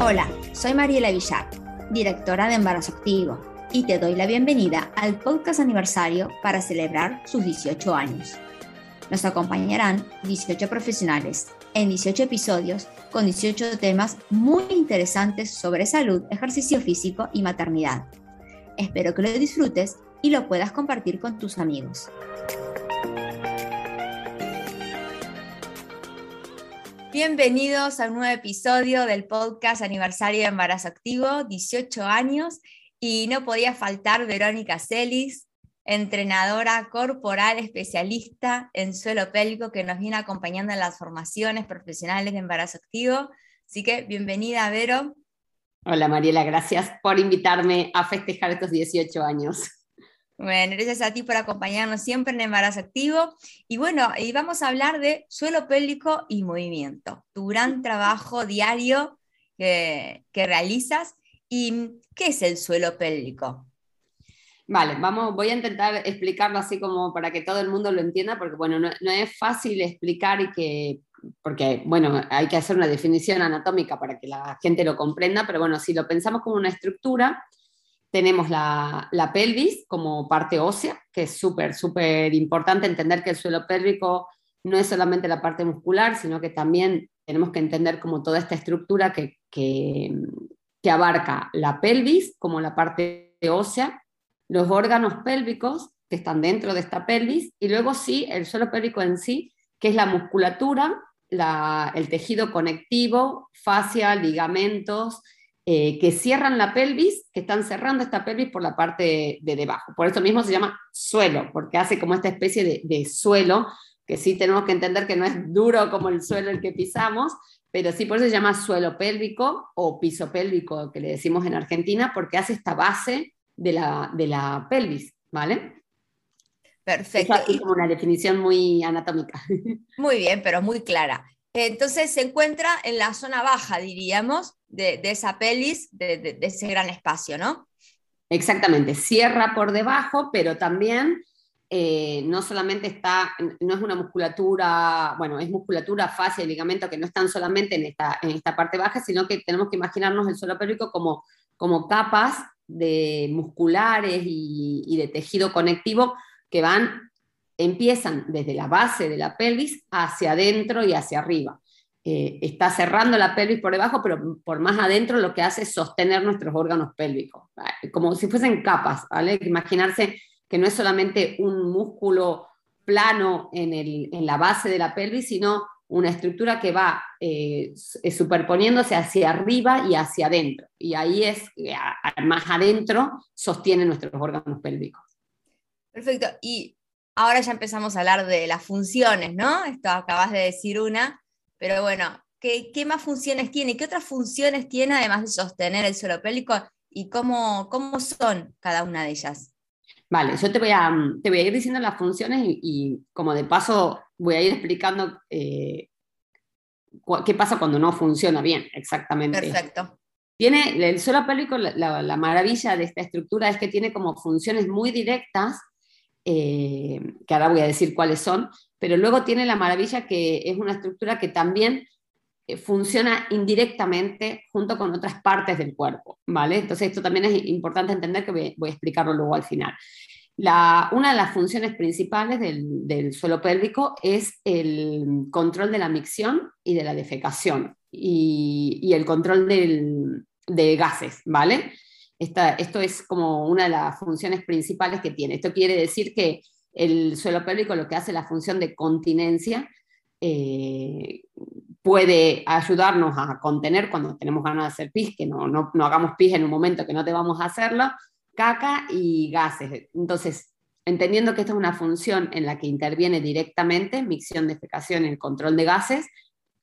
Hola, soy Mariela Villar, directora de Embarazo Activo, y te doy la bienvenida al podcast aniversario para celebrar sus 18 años. Nos acompañarán 18 profesionales en 18 episodios con 18 temas muy interesantes sobre salud, ejercicio físico y maternidad. Espero que lo disfrutes y lo puedas compartir con tus amigos. Bienvenidos a un nuevo episodio del podcast Aniversario de Embarazo Activo, 18 años, y no podía faltar Verónica Celis, entrenadora corporal especialista en suelo pélvico que nos viene acompañando en las formaciones profesionales de embarazo activo. Así que bienvenida, Vero. Hola Mariela, gracias por invitarme a festejar estos 18 años. Bueno, gracias a ti por acompañarnos siempre en Embarazo Activo. Y bueno, y vamos a hablar de suelo pélvico y movimiento, tu gran trabajo diario que, que realizas. ¿Y qué es el suelo pélvico? Vale, vamos, voy a intentar explicarlo así como para que todo el mundo lo entienda, porque bueno, no, no, es fácil explicar y que, porque bueno, hay que hacer una definición anatómica para que la gente lo comprenda, pero bueno, si lo pensamos como una estructura, tenemos la, la pelvis como parte ósea, que es súper, súper importante entender que el suelo pélvico no es solamente la parte muscular, sino que también tenemos que entender como toda esta estructura que, que, que abarca la pelvis como la parte ósea los órganos pélvicos que están dentro de esta pelvis y luego sí el suelo pélvico en sí, que es la musculatura, el tejido conectivo, fascia, ligamentos, eh, que cierran la pelvis, que están cerrando esta pelvis por la parte de, debajo. Por eso mismo se llama suelo, porque hace como esta especie de, de suelo, que sí tenemos que entender que no es duro como el suelo el que pisamos, pero sí por eso se llama suelo pélvico o piso pélvico, que le decimos en Argentina, porque hace esta base de la, de la pelvis, ¿vale? Perfecto. Es como una definición muy anatómica. Muy bien, pero muy clara. Entonces se encuentra en la zona baja, diríamos, de, esa de, de, ese gran espacio, ¿no? Exactamente, cierra por debajo, pero también eh, no solamente está, no es una musculatura, bueno, es musculatura, fascia y ligamento que no están solamente en esta, en esta parte baja, sino que tenemos que imaginarnos el suelo pélvico como, como capas de musculares y, de tejido conectivo que van, empiezan desde la base de la pelvis hacia adentro y hacia arriba. Eh, está cerrando la pelvis por debajo, pero por más adentro lo que hace es sostener nuestros órganos pélvicos, como si fuesen capas, ¿vale? Imaginarse que no es solamente un músculo plano en, en la base de la pelvis, sino una estructura que va eh, superponiéndose hacia arriba y hacia adentro. Y ahí es, más adentro, sostiene nuestros órganos pélvicos. Perfecto. Y ahora ya empezamos a hablar de las funciones, ¿no? Esto acabas de decir una, pero bueno, ¿qué, qué más funciones tiene? ¿Qué otras funciones tiene además de sostener el suelo pélvico? ¿Y cómo, cómo son cada una de ellas? Vale, yo te voy a, te voy a ir diciendo las funciones y, como de paso voy a ir explicando eh, qué pasa cuando no funciona bien, exactamente. Perfecto. Tiene el suelo pélvico, la, la, maravilla de esta estructura es que tiene como funciones muy directas, eh, que ahora voy a decir cuáles son, pero luego tiene la maravilla que es una estructura que también eh, funciona indirectamente junto con otras partes del cuerpo, ¿vale? Entonces esto también es importante entender que voy, a explicarlo luego al final. La, una de las funciones principales del, suelo pélvico es el control de la micción y de la defecación y, el control de gases, ¿vale? Esta, esto es como una de las funciones principales que tiene. Esto quiere decir que el suelo pélvico lo que hace la función de continencia eh, puede ayudarnos a contener cuando tenemos ganas de hacer pis, que no, no, no hagamos pis en un momento que no debamos hacerlo, caca y gases. Entonces, entendiendo que esta es una función en la que interviene directamente micción, defecación y el control de gases,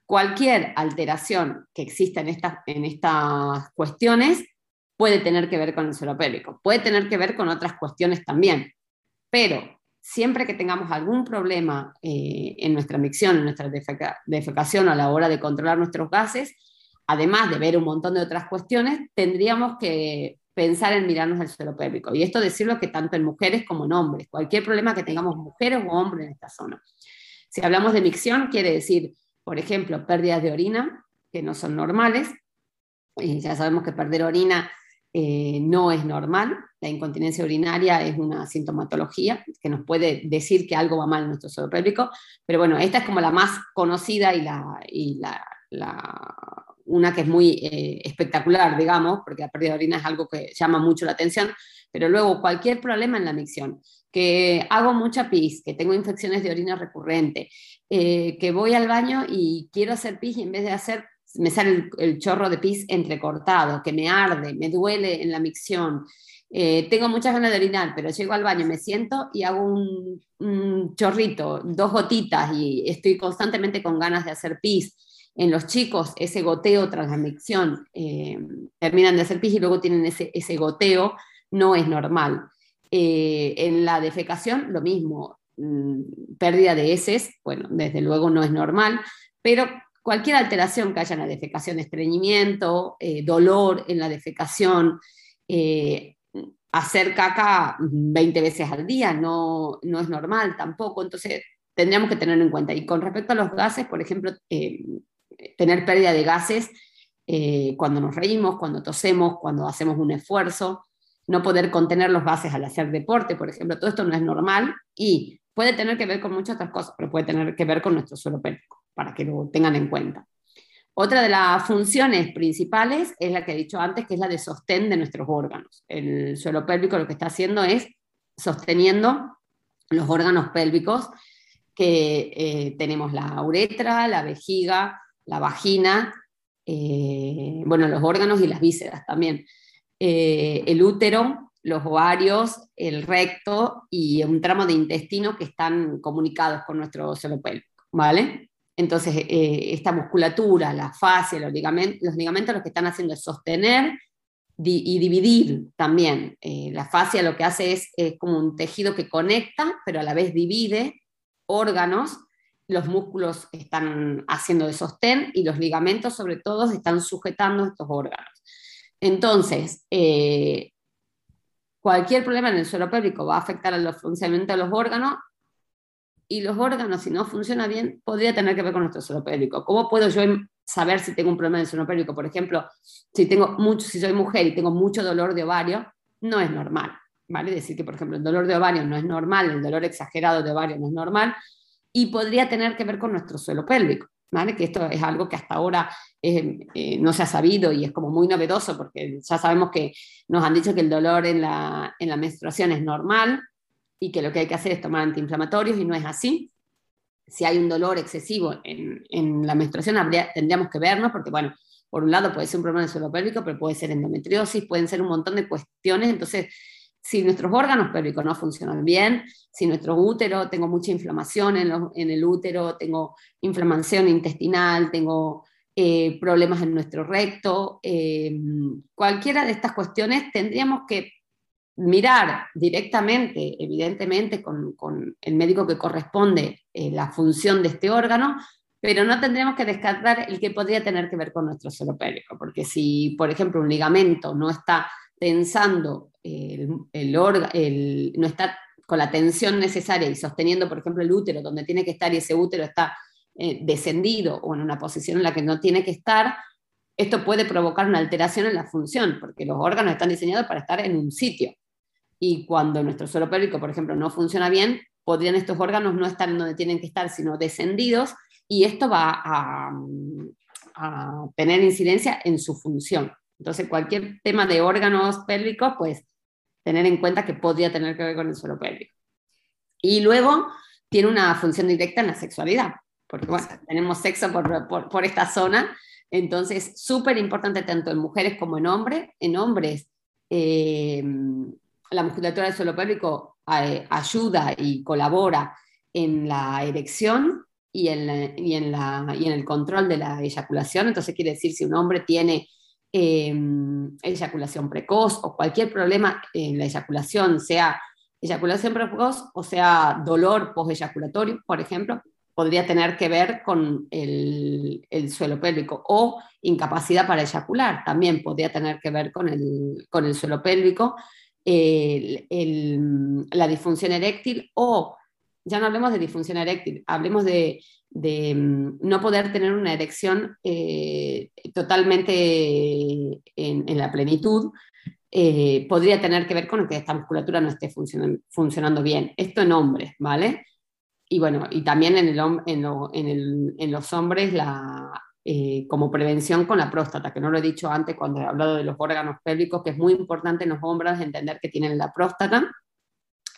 cualquier alteración que exista en estas, en estas cuestiones puede tener que ver con el suelo pélvico, puede tener que ver con otras cuestiones también, pero siempre que tengamos algún problema eh, en nuestra micción, en nuestra defecación a la hora de controlar nuestros gases, además de ver un montón de otras cuestiones, tendríamos que pensar en mirarnos el suelo pélvico. Y esto decirlo que tanto en mujeres como en hombres, cualquier problema que tengamos mujeres o hombres en esta zona. Si hablamos de micción, quiere decir, por ejemplo, pérdidas de orina que no son normales, ya sabemos que perder orina eh, no es normal. La incontinencia urinaria es una sintomatología que nos puede decir que algo va mal en nuestro suelo pélvico, pero bueno, esta es como la más conocida y, la, y la, una que es muy eh, espectacular, digamos, porque la pérdida de orina es algo que llama mucho la atención, pero luego cualquier problema en la micción, que hago mucha pis, que tengo infecciones de orina recurrente, eh, que voy al baño y quiero hacer pis y en vez de hacer me sale el, chorro de pis entrecortado, que me arde, me duele en la micción. Eh, tengo muchas ganas de orinar, pero llego al baño, me siento y hago un, chorrito, dos gotitas y estoy constantemente con ganas de hacer pis. En los chicos, ese goteo tras la micción, eh, terminan de hacer pis y luego tienen ese, ese goteo, no es normal. Eh, en la defecación, lo mismo, mm, pérdida de heces, bueno, desde luego no es normal, pero cualquier alteración que haya en la defecación, estreñimiento, eh, dolor en la defecación, eh, hacer caca 20 veces al día no, no es normal tampoco, entonces tendríamos que tenerlo en cuenta. Y con respecto a los gases, por ejemplo, eh, tener pérdida de gases cuando nos reímos, cuando tosemos, cuando hacemos un esfuerzo, no poder contener los gases al hacer deporte, por ejemplo, todo esto no es normal y puede tener que ver con muchas otras cosas, pero puede tener que ver con nuestro suelo pélvico para que lo tengan en cuenta. Otra de las funciones principales es la que he dicho antes, que es la de sostén de nuestros órganos. El suelo pélvico lo que está haciendo es sosteniendo los órganos pélvicos que eh, tenemos la uretra, la vejiga, la vagina, eh, bueno, los órganos y las vísceras también. Eh, el útero, los ovarios, el recto y un tramo de intestino que están comunicados con nuestro suelo pélvico, ¿vale? Entonces, eh, esta musculatura, la fascia, los ligamentos, los ligamentos lo que están haciendo es sostener y dividir también. Eh, la fascia lo que hace es, como un tejido que conecta, pero a la vez divide órganos. Los músculos están haciendo de sostén y los ligamentos, sobre todo, están sujetando estos órganos. Entonces, eh, cualquier problema en el suelo pélvico va a afectar al funcionamiento de los órganos y los órganos, si no funcionan bien, podría tener que ver con nuestro suelo pélvico. ¿Cómo puedo yo saber si tengo un problema el suelo pélvico? Por ejemplo, si, tengo mucho, si soy mujer y tengo mucho dolor de ovario, no es normal. ¿vale? Decir que, por ejemplo, el dolor de ovario no es normal, el dolor exagerado de ovario no es normal, y podría tener que ver con nuestro suelo pélvico. ¿vale? Que esto es algo que hasta ahora eh, eh, no se ha sabido y es como muy novedoso porque ya sabemos que nos han dicho que el dolor en la, en la menstruación es normal, y que lo que hay que hacer es tomar antiinflamatorios y no es así. Si hay un dolor excesivo en, en la menstruación, habría, tendríamos que vernos porque, bueno, por un lado puede ser un problema del suelo pélvico, pero puede ser endometriosis, pueden ser un montón de cuestiones. Entonces, si nuestros órganos pélvicos no funcionan bien, si nuestro útero, tengo mucha inflamación en, en el útero, tengo inflamación intestinal, tengo eh, problemas en nuestro recto, eh, cualquiera de estas cuestiones tendríamos que mirar directamente, evidentemente, con, el médico que corresponde eh, la función de este órgano, pero no tendremos que descartar el que podría tener que ver con nuestro suelo pélvico, porque si, por ejemplo, un ligamento no está tensando el, el, no está con la tensión necesaria y sosteniendo, por ejemplo, el útero donde tiene que estar y ese útero está eh, descendido o en una posición en la que no tiene que estar, esto puede provocar una alteración en la función, porque los órganos están diseñados para estar en un sitio y cuando nuestro suelo pélvico, por ejemplo, no funciona bien, podrían estos órganos no estar donde tienen que estar, sino descendidos, y esto va a, tener incidencia en su función. Entonces, cualquier tema de órganos pélvicos, pues tener en cuenta que podría tener que ver con el suelo pélvico. Y luego tiene una función directa en la sexualidad, porque bueno, tenemos sexo por, por, esta zona, entonces súper importante tanto en mujeres como en hombres. En hombres, eh, la musculatura del suelo pélvico eh, ayuda y colabora en la erección y en, el control de la eyaculación. Entonces quiere decir si un hombre tiene em, eyaculación precoz o cualquier problema en la eyaculación, sea eyaculación precoz o sea dolor post-eyaculatorio, por ejemplo, podría tener que ver con el, suelo pélvico o incapacidad para eyacular, también podría tener que ver con el, con el suelo pélvico la disfunción eréctil o ya no hablemos de disfunción eréctil, hablemos de, mm, no poder tener una erección eh, totalmente en, la plenitud, eh, podría tener que ver con que esta musculatura no esté funcionando bien. Esto en hombres, ¿vale? Y bueno, y también en, en, los hombres la, eh, como prevención con la próstata, que no lo he dicho antes cuando he hablado de los órganos pélvicos, que es muy importante en los hombres entender que tienen la próstata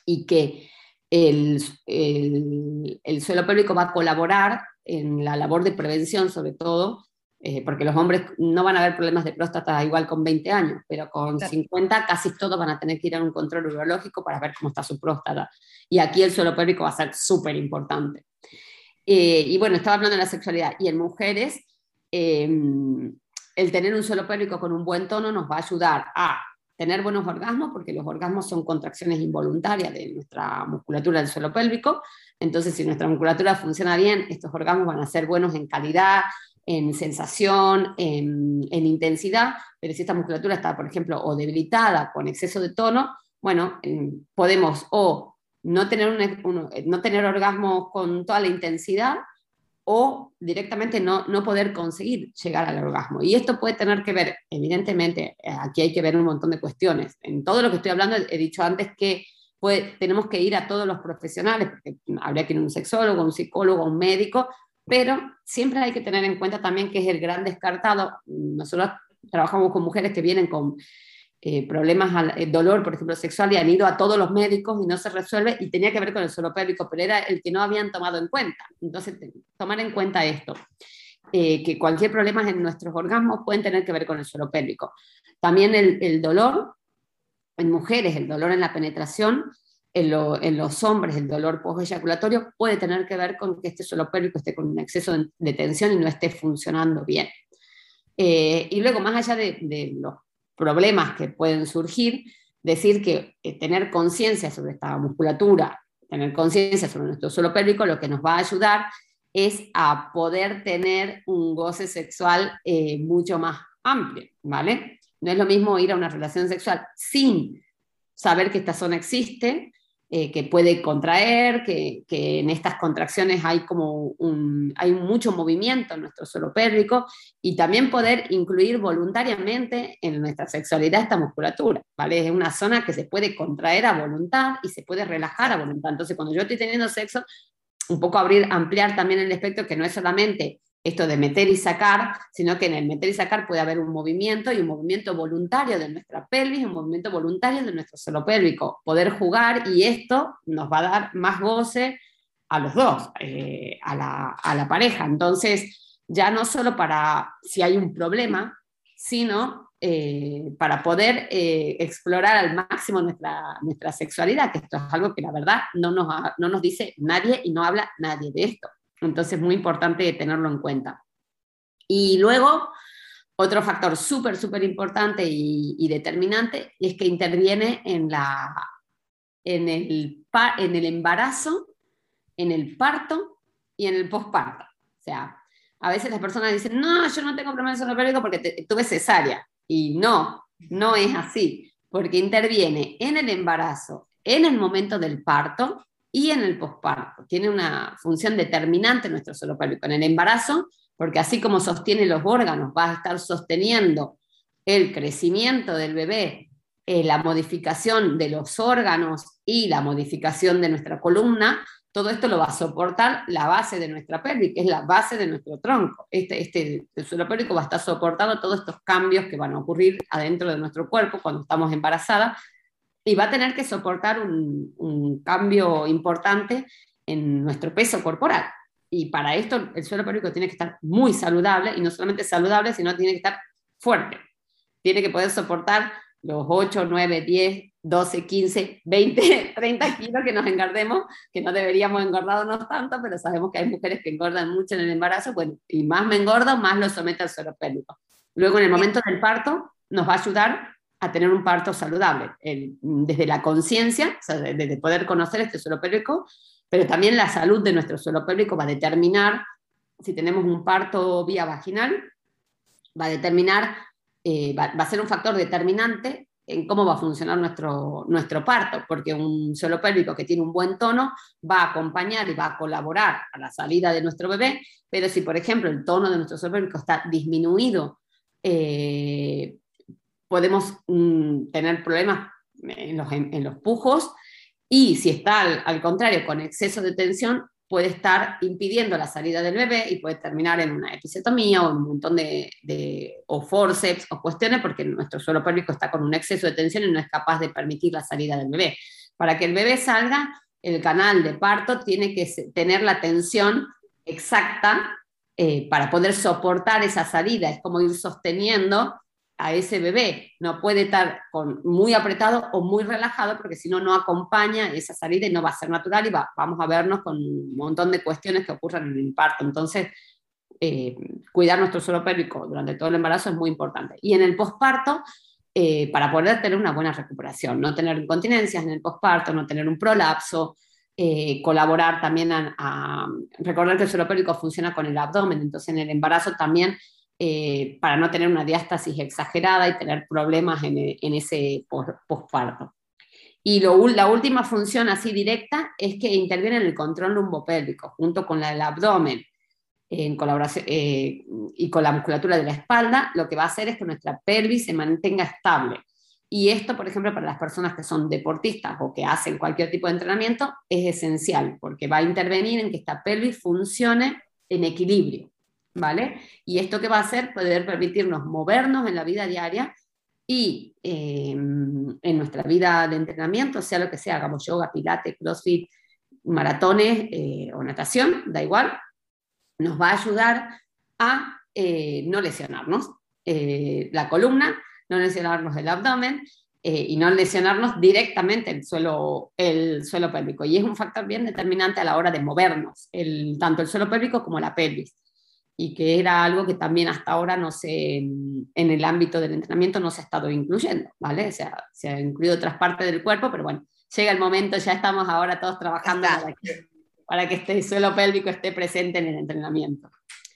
y que el, el, suelo pélvico va a colaborar en la labor de prevención, sobre todo, eh, porque los hombres no van a haber problemas de próstata igual con 20 años, pero con 50 casi todos van a tener que ir a un control urológico para ver cómo está su próstata. Y aquí el suelo pélvico va a ser súper importante. Eh, y bueno, estaba hablando de la sexualidad. Y en mujeres, eh, el tener un suelo pélvico con un buen tono nos va a ayudar a tener buenos orgasmos, porque los orgasmos son contracciones involuntarias de nuestra musculatura del suelo pélvico. Entonces, si nuestra musculatura funciona bien, estos orgasmos van a ser buenos en calidad, en sensación, en, intensidad, pero si esta musculatura está, por ejemplo, o debilitada con exceso de tono, bueno, podemos o no tener orgasmos con toda la intensidad o directamente no, no poder conseguir llegar al orgasmo. Y esto puede tener que ver, evidentemente, eh, aquí hay que ver un montón de cuestiones. En todo lo que estoy hablando, he dicho antes que tenemos que ir a todos los profesionales, porque habría que ir a un sexólogo, un psicólogo, un médico, pero siempre hay que tener en cuenta también que es el gran descartado. Nosotros trabajamos con mujeres que vienen con eh, problemas, al, eh, dolor, por ejemplo, sexual, y han ido a todos los médicos y no se resuelve, y tenía que ver con el suelo pélvico, pero era el que no habían tomado en cuenta. Entonces, tomar en cuenta esto, eh, que cualquier problema en nuestros orgasmos pueden tener que ver con el suelo pélvico. También el, el dolor, en mujeres, el dolor en la penetración, en, en, los hombres el dolor post-eyaculatorio puede tener que ver con que este suelo pélvico esté con un exceso de, tensión y no esté funcionando bien. y luego, más allá de, de, los problemas que pueden surgir, decir que eh, tener conciencia sobre esta musculatura, tener conciencia sobre nuestro suelo pélvico, lo que nos va a ayudar es a poder tener un goce sexual eh, mucho más amplio, ¿vale? No es lo mismo ir a una relación sexual sin saber que esta zona existe, eh, que puede contraer, que, en estas contracciones hay como un, hay mucho movimiento en nuestro suelo pélvico y también poder incluir voluntariamente en nuestra sexualidad esta musculatura, ¿vale? Es una zona que se puede contraer a voluntad y se puede relajar a voluntad. Entonces, cuando yo estoy teniendo sexo, un poco abrir, ampliar también el espectro que no es solamente esto de meter y sacar, sino que en el meter y sacar puede haber un movimiento y un movimiento voluntario de nuestra pelvis, un movimiento voluntario de nuestro suelo pélvico, poder jugar y esto nos va a dar más goce a los dos, eh, a, la, pareja. Entonces, ya no solo para si hay un problema, sino eh, para poder eh, explorar al máximo nuestra, sexualidad, que esto es algo que la verdad no nos dice nadie y no habla nadie de esto. Entonces, es muy importante tenerlo en cuenta. Y luego, otro factor súper, súper importante y, determinante es que interviene en, la, en, el, en el embarazo, en el parto y en el posparto. O sea, a veces las personas dicen, no, yo no tengo problemas pélvico porque tuve cesárea. Y no, no es así, porque interviene en el embarazo, en el momento del parto y en el posparto. Tiene una función determinante nuestro suelo pélvico. En el embarazo, porque así como sostiene los órganos, va a estar sosteniendo el crecimiento del bebé, eh, la modificación de los órganos y la modificación de nuestra columna, todo esto lo va a soportar la base de nuestra pelvis, que es la base de nuestro tronco. Este, este, el suelo pélvico va a estar soportando todos estos cambios que van a ocurrir adentro de nuestro cuerpo cuando estamos embarazadas y va a tener que soportar un, cambio importante en nuestro peso corporal. Y para esto el suelo pélvico tiene que estar muy saludable, y no solamente saludable, sino tiene que estar fuerte. Tiene que poder soportar los 8, 9, 10, 12, 15, 20, 30 kilos que nos engordemos, que no deberíamos engordarnos tanto, pero sabemos que hay mujeres que engordan mucho en el embarazo, bueno, y más me engordo, más lo somete al suelo pélvico. Luego en el momento del parto nos va a ayudar a tener un parto saludable, desde la conciencia, o desde poder conocer este suelo pélvico, pero también la salud de nuestro suelo pélvico va a determinar, si tenemos un parto vía vaginal, va a determinar, eh, va, a ser un factor determinante en cómo va a funcionar nuestro, nuestro parto, porque un suelo pélvico que tiene un buen tono va a acompañar y va a colaborar a la salida de nuestro bebé, pero si, por ejemplo, el tono de nuestro suelo pélvico está disminuido, eh, podemos mm, tener problemas en los, en los, pujos, y si está al, contrario con exceso de tensión, puede estar impidiendo la salida del bebé y puede terminar en una episiotomía o en un montón de, de, o forceps o cuestiones porque nuestro suelo pélvico está con un exceso de tensión y no es capaz de permitir la salida del bebé. Para que el bebé salga, el canal de parto tiene que tener la tensión exacta eh, para poder soportar esa salida. Es como ir sosteniendo a ese bebé. No puede estar con, muy apretado o muy relajado porque si no, no acompaña esa salida y no va a ser natural y va, vamos a vernos con un montón de cuestiones que ocurren en el parto. Entonces, eh, cuidar nuestro suelo pélvico durante todo el embarazo es muy importante. Y en el posparto, eh, para poder tener una buena recuperación, no tener incontinencias en el posparto, no tener un prolapso, eh, colaborar también a, a, recordar que el suelo pélvico funciona con el abdomen, entonces en el embarazo también eh, para no tener una diástasis exagerada y tener problemas en, ese posparto. Y la última función así directa es que interviene en el control lumbopélvico, junto con la del abdomen eh, y con la musculatura de la espalda, lo que va a hacer es que nuestra pelvis se mantenga estable. Y esto, por ejemplo, para las personas que son deportistas o que hacen cualquier tipo de entrenamiento, es esencial, porque va a intervenir en que esta pelvis funcione en equilibrio. ¿Vale? Y esto que va a hacer, poder permitirnos movernos en la vida diaria y eh, en nuestra vida de entrenamiento, sea lo que sea, hagamos yoga, pilates, crossfit, maratones eh, o natación, da igual, nos va a ayudar a eh, no lesionarnos la columna, no lesionarnos el abdomen y no lesionarnos directamente el suelo, el suelo pélvico. Y es un factor bien determinante a la hora de movernos, tanto el suelo pélvico como la pelvis y que era algo que también hasta ahora no se, en el ámbito del entrenamiento no se ha estado incluyendo, ¿vale? O sea, se ha incluido otras partes del cuerpo, pero bueno, llega el momento, ya estamos ahora todos trabajando para que, para que este suelo pélvico esté presente en el entrenamiento.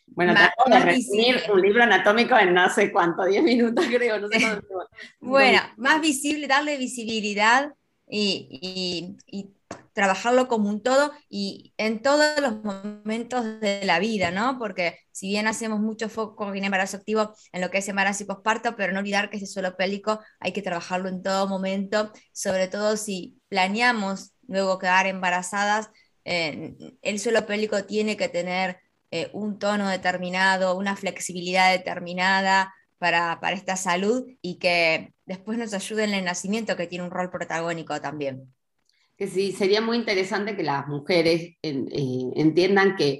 Bueno, te acabo de resumir un libro anatómico en no sé cuánto, 10 minutos creo, no sé cuánto. bueno, más visible, darle visibilidad y, y, y trabajarlo como un todo y en todos los momentos de la vida, ¿no? Porque si bien hacemos mucho foco en embarazo activo en lo que es embarazo y posparto, pero no olvidar que ese suelo pélvico hay que trabajarlo en todo momento, sobre todo si planeamos luego quedar embarazadas, eh, el suelo pélvico tiene que tener eh, un tono determinado, una flexibilidad determinada para, para esta salud y que después nos ayude en el nacimiento, que tiene un rol protagónico también que sí, sería muy interesante que las mujeres eh, entiendan que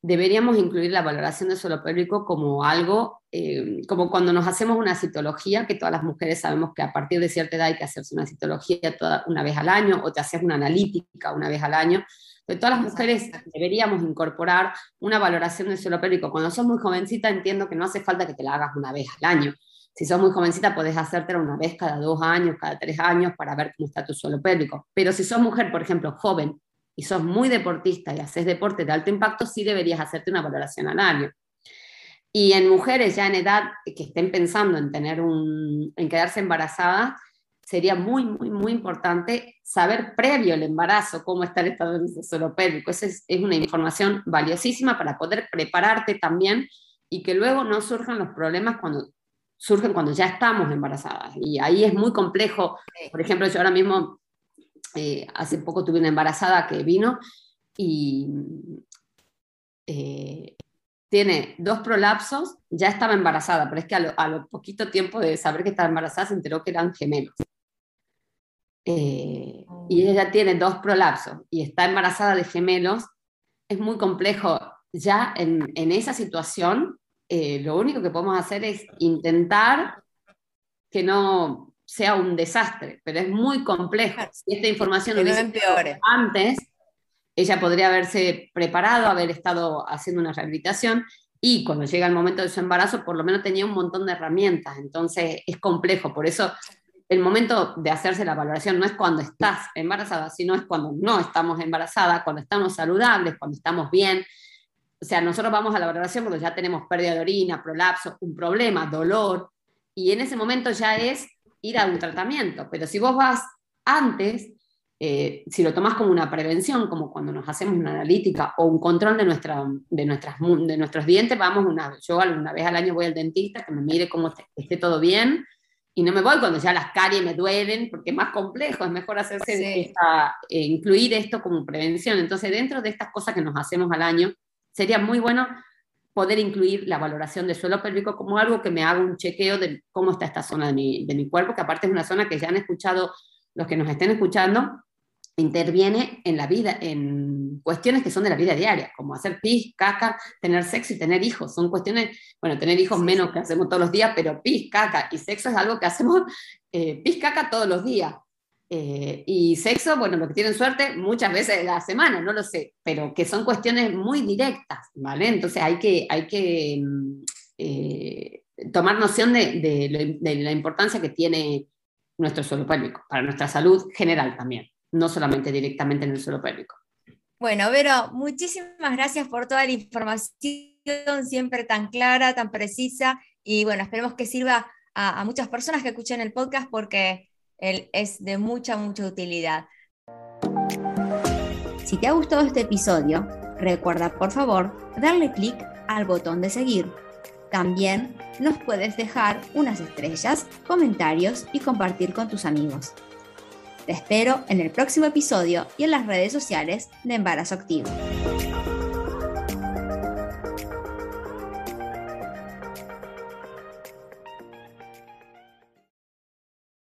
deberíamos incluir la valoración del suelo pélvico como algo, eh, como cuando nos hacemos una citología, que todas las mujeres sabemos que a partir de cierta edad hay que hacerse una citología toda, una vez al año o te haces una analítica una vez al año. De todas las mujeres deberíamos incorporar una valoración del suelo pélvico. Cuando sos muy jovencita entiendo que no hace falta que te la hagas una vez al año. Si sos muy jovencita, podés hacértela una vez cada dos años, cada tres años, para ver cómo está tu suelo pélvico. Pero si sos mujer, por ejemplo, joven, y sos muy deportista y haces deporte de alto impacto, sí deberías hacerte una valoración al año. Y en mujeres ya en edad que estén pensando en, tener un, en quedarse embarazadas, sería muy, muy, muy importante saber previo el embarazo cómo está el estado de suelo pélvico. Esa es, es una información valiosísima para poder prepararte también y que luego no surjan los problemas cuando surgen cuando ya estamos embarazadas. Y ahí es muy complejo. Por ejemplo, yo ahora mismo, eh, hace poco tuve una embarazada que vino y eh, tiene dos prolapsos, ya estaba embarazada, pero es que a lo, poquito tiempo de saber que estaba embarazada se enteró que eran gemelos. Eh, y ella tiene dos prolapsos y está embarazada de gemelos, es muy complejo ya en, en esa situación eh, lo único que podemos hacer es intentar que no sea un desastre, pero es muy complejo. Si esta información lo hubiese antes, ella podría haberse preparado, haber estado haciendo una rehabilitación y cuando llega el momento de su embarazo, por lo menos tenía un montón de herramientas. Entonces es complejo, por eso el momento de hacerse la valoración no es cuando estás embarazada, sino es cuando no estamos embarazadas, cuando estamos saludables, cuando estamos bien, o sea, nosotros vamos a la valoración cuando ya tenemos pérdida de orina, prolapso, un problema, dolor, y en ese momento ya es ir a un tratamiento, pero si vos vas antes, eh, si lo tomás como una prevención, como cuando nos hacemos una analítica o un control de, nuestra, de, nuestras, de nuestros dientes, vamos una, yo alguna vez al año voy al dentista que me mire cómo esté, todo bien y no me voy cuando ya las caries me duelen, porque es más complejo, es mejor hacerse eh, incluir esto como prevención. Entonces, dentro de estas cosas que nos hacemos al año, sería muy bueno poder incluir la valoración de suelo pélvico como algo que me haga un chequeo de cómo está esta zona de mi, de mi cuerpo, que aparte es una zona que ya han escuchado los que nos estén escuchando, interviene en la vida, en cuestiones que son de la vida diaria, como hacer pis, caca, tener sexo y tener hijos. Son cuestiones, bueno, tener hijos menos que hacemos todos los días, pero pis, caca y sexo es algo que hacemos eh, pis, caca todos los días. Eh, y sexo, bueno, los que tienen suerte, muchas veces de la semana, no lo sé, pero que son cuestiones muy directas, ¿vale? Entonces hay que, hay que mm, eh, tomar noción de, la importancia que tiene nuestro suelo pélvico, para nuestra salud general también, no solamente directamente en el suelo pélvico. Bueno, Vero, muchísimas gracias por toda la información siempre tan clara, tan precisa, y bueno, esperemos que sirva a, a muchas personas que escuchen el podcast porque él es de mucha, mucha utilidad. Si te ha gustado este episodio, recuerda por favor darle clic al botón de seguir. También nos puedes dejar unas estrellas, comentarios y compartir con tus amigos. Te espero en el próximo episodio y en las redes sociales de Embarazo Activo.